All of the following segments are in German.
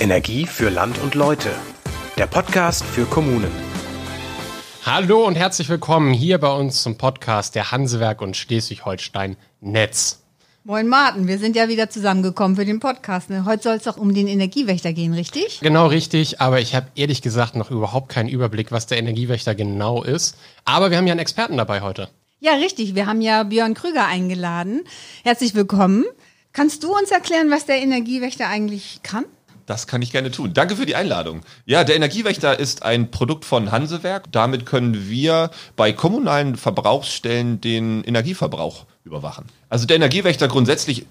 Energie für Land und Leute. Der Podcast für Kommunen. Hallo und herzlich willkommen hier bei uns zum Podcast der Hansewerk und Schleswig-Holstein Netz. Moin Martin, wir sind ja wieder zusammengekommen für den Podcast. Ne? Heute soll es doch um den Energiewächter gehen, richtig? Genau richtig, aber ich habe ehrlich gesagt noch überhaupt keinen Überblick, was der Energiewächter genau ist. Aber wir haben ja einen Experten dabei heute. Ja, richtig. Wir haben ja Björn Krüger eingeladen. Herzlich willkommen. Kannst du uns erklären, was der Energiewächter eigentlich kann? Das kann ich gerne tun. Danke für die Einladung. Ja, der Energiewächter ist ein Produkt von Hansewerk. Damit können wir bei kommunalen Verbrauchsstellen den Energieverbrauch überwachen. Also der Energiewächter grundsätzlich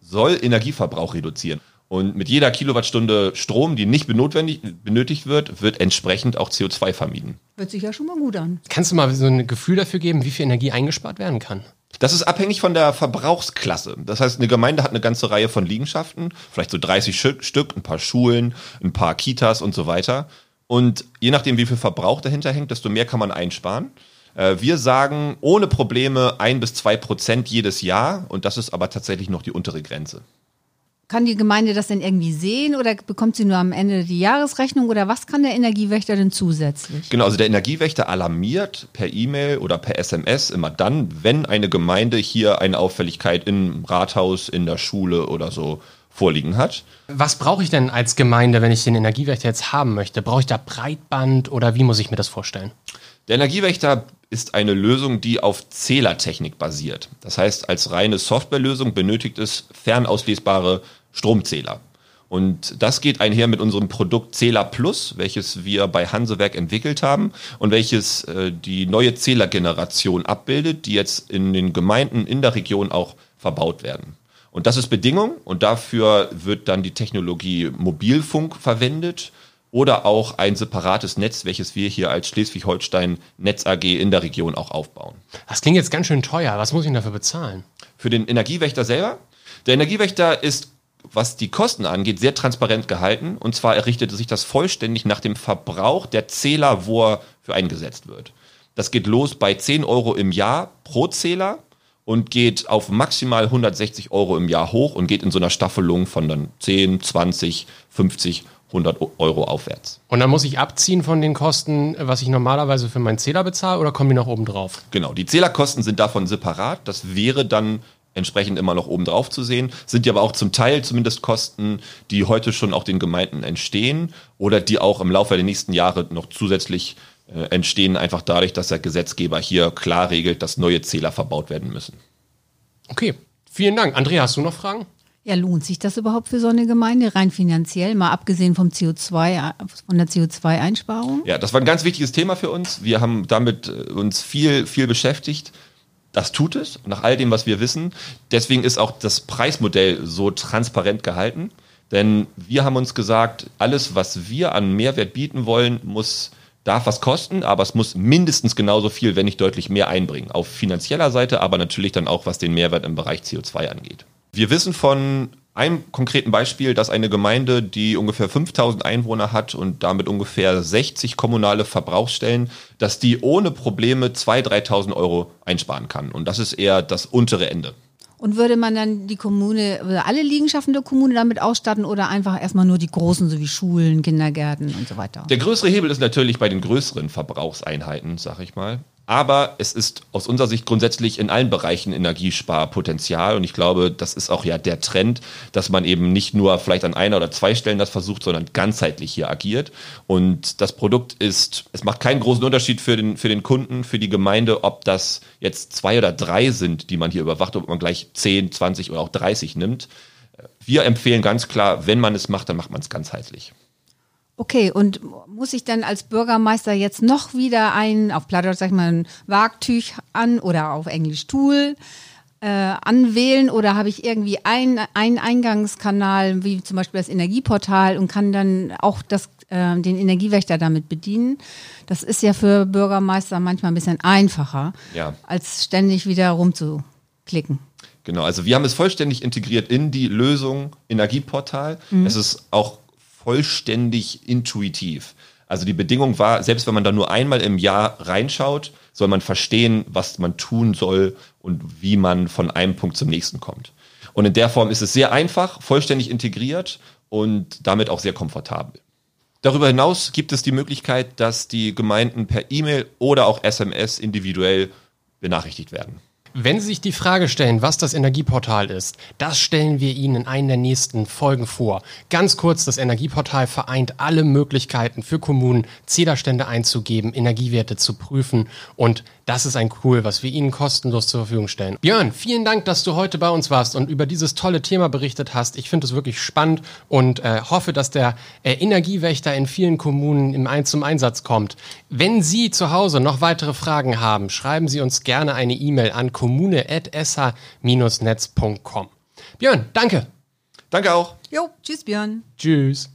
soll Energieverbrauch reduzieren. Und mit jeder Kilowattstunde Strom, die nicht benötigt wird, wird entsprechend auch CO2 vermieden. Hört sich ja schon mal gut an. Kannst du mal so ein Gefühl dafür geben, wie viel Energie eingespart werden kann? Das ist abhängig von der Verbrauchsklasse. Das heißt, eine Gemeinde hat eine ganze Reihe von Liegenschaften, vielleicht so 30 Stück, ein paar Schulen, ein paar Kitas und so weiter. Und je nachdem, wie viel Verbrauch dahinter hängt, desto mehr kann man einsparen. Äh, wir sagen ohne Probleme ein bis zwei Prozent jedes Jahr und das ist aber tatsächlich noch die untere Grenze. Kann die Gemeinde das denn irgendwie sehen oder bekommt sie nur am Ende die Jahresrechnung oder was kann der Energiewächter denn zusätzlich? Genau, also der Energiewächter alarmiert per E-Mail oder per SMS immer dann, wenn eine Gemeinde hier eine Auffälligkeit im Rathaus, in der Schule oder so vorliegen hat. Was brauche ich denn als Gemeinde, wenn ich den Energiewächter jetzt haben möchte? Brauche ich da Breitband oder wie muss ich mir das vorstellen? Der Energiewächter ist eine Lösung, die auf Zählertechnik basiert. Das heißt, als reine Softwarelösung benötigt es fernauslesbare Stromzähler. Und das geht einher mit unserem Produkt Zähler Plus, welches wir bei Hansewerk entwickelt haben und welches äh, die neue Zählergeneration abbildet, die jetzt in den Gemeinden in der Region auch verbaut werden. Und das ist Bedingung und dafür wird dann die Technologie Mobilfunk verwendet oder auch ein separates Netz, welches wir hier als Schleswig-Holstein Netz AG in der Region auch aufbauen. Das klingt jetzt ganz schön teuer. Was muss ich dafür bezahlen? Für den Energiewächter selber? Der Energiewächter ist, was die Kosten angeht, sehr transparent gehalten. Und zwar errichtet sich das vollständig nach dem Verbrauch der Zähler, wo er für eingesetzt wird. Das geht los bei 10 Euro im Jahr pro Zähler und geht auf maximal 160 Euro im Jahr hoch und geht in so einer Staffelung von dann 10, 20, 50 100 Euro aufwärts. Und dann muss ich abziehen von den Kosten, was ich normalerweise für meinen Zähler bezahle, oder kommen die noch oben drauf? Genau, die Zählerkosten sind davon separat. Das wäre dann entsprechend immer noch oben drauf zu sehen, sind ja aber auch zum Teil zumindest Kosten, die heute schon auch den Gemeinden entstehen oder die auch im Laufe der nächsten Jahre noch zusätzlich äh, entstehen, einfach dadurch, dass der Gesetzgeber hier klar regelt, dass neue Zähler verbaut werden müssen. Okay, vielen Dank. Andrea, hast du noch Fragen? Ja, lohnt sich das überhaupt für so eine Gemeinde, rein finanziell, mal abgesehen vom CO2, von der CO2-Einsparung? Ja, das war ein ganz wichtiges Thema für uns. Wir haben damit äh, uns viel, viel beschäftigt. Das tut es, nach all dem, was wir wissen. Deswegen ist auch das Preismodell so transparent gehalten. Denn wir haben uns gesagt, alles, was wir an Mehrwert bieten wollen, muss, darf was kosten, aber es muss mindestens genauso viel, wenn nicht deutlich mehr einbringen. Auf finanzieller Seite, aber natürlich dann auch, was den Mehrwert im Bereich CO2 angeht. Wir wissen von einem konkreten Beispiel, dass eine Gemeinde, die ungefähr 5000 Einwohner hat und damit ungefähr 60 kommunale Verbrauchsstellen, dass die ohne Probleme 2.000, 3.000 Euro einsparen kann. Und das ist eher das untere Ende. Und würde man dann die Kommune, alle Liegenschaften der Kommune damit ausstatten oder einfach erstmal nur die großen, so wie Schulen, Kindergärten und so weiter? Der größere Hebel ist natürlich bei den größeren Verbrauchseinheiten, sag ich mal. Aber es ist aus unserer Sicht grundsätzlich in allen Bereichen Energiesparpotenzial. Und ich glaube, das ist auch ja der Trend, dass man eben nicht nur vielleicht an einer oder zwei Stellen das versucht, sondern ganzheitlich hier agiert. Und das Produkt ist, es macht keinen großen Unterschied für den, für den Kunden, für die Gemeinde, ob das jetzt zwei oder drei sind, die man hier überwacht, ob man gleich 10, 20 oder auch 30 nimmt. Wir empfehlen ganz klar, wenn man es macht, dann macht man es ganzheitlich. Okay, und muss ich dann als Bürgermeister jetzt noch wieder ein, auf Plattdeutsch sag ich mal, ein Wagtüch an oder auf Englisch Tool äh, anwählen oder habe ich irgendwie einen Eingangskanal, wie zum Beispiel das Energieportal und kann dann auch das, äh, den Energiewächter damit bedienen? Das ist ja für Bürgermeister manchmal ein bisschen einfacher, ja. als ständig wieder rumzuklicken. Genau, also wir haben es vollständig integriert in die Lösung Energieportal. Mhm. Es ist auch vollständig intuitiv. Also die Bedingung war, selbst wenn man da nur einmal im Jahr reinschaut, soll man verstehen, was man tun soll und wie man von einem Punkt zum nächsten kommt. Und in der Form ist es sehr einfach, vollständig integriert und damit auch sehr komfortabel. Darüber hinaus gibt es die Möglichkeit, dass die Gemeinden per E-Mail oder auch SMS individuell benachrichtigt werden. Wenn Sie sich die Frage stellen, was das Energieportal ist, das stellen wir Ihnen in einer der nächsten Folgen vor. Ganz kurz, das Energieportal vereint alle Möglichkeiten für Kommunen, Zählerstände einzugeben, Energiewerte zu prüfen und das ist ein Cool, was wir Ihnen kostenlos zur Verfügung stellen. Björn, vielen Dank, dass du heute bei uns warst und über dieses tolle Thema berichtet hast. Ich finde es wirklich spannend und äh, hoffe, dass der äh, Energiewächter in vielen Kommunen im Ein zum Einsatz kommt. Wenn Sie zu Hause noch weitere Fragen haben, schreiben Sie uns gerne eine E-Mail an kommune.sh-netz.com. Björn, danke. Danke auch. Jo, tschüss Björn. Tschüss.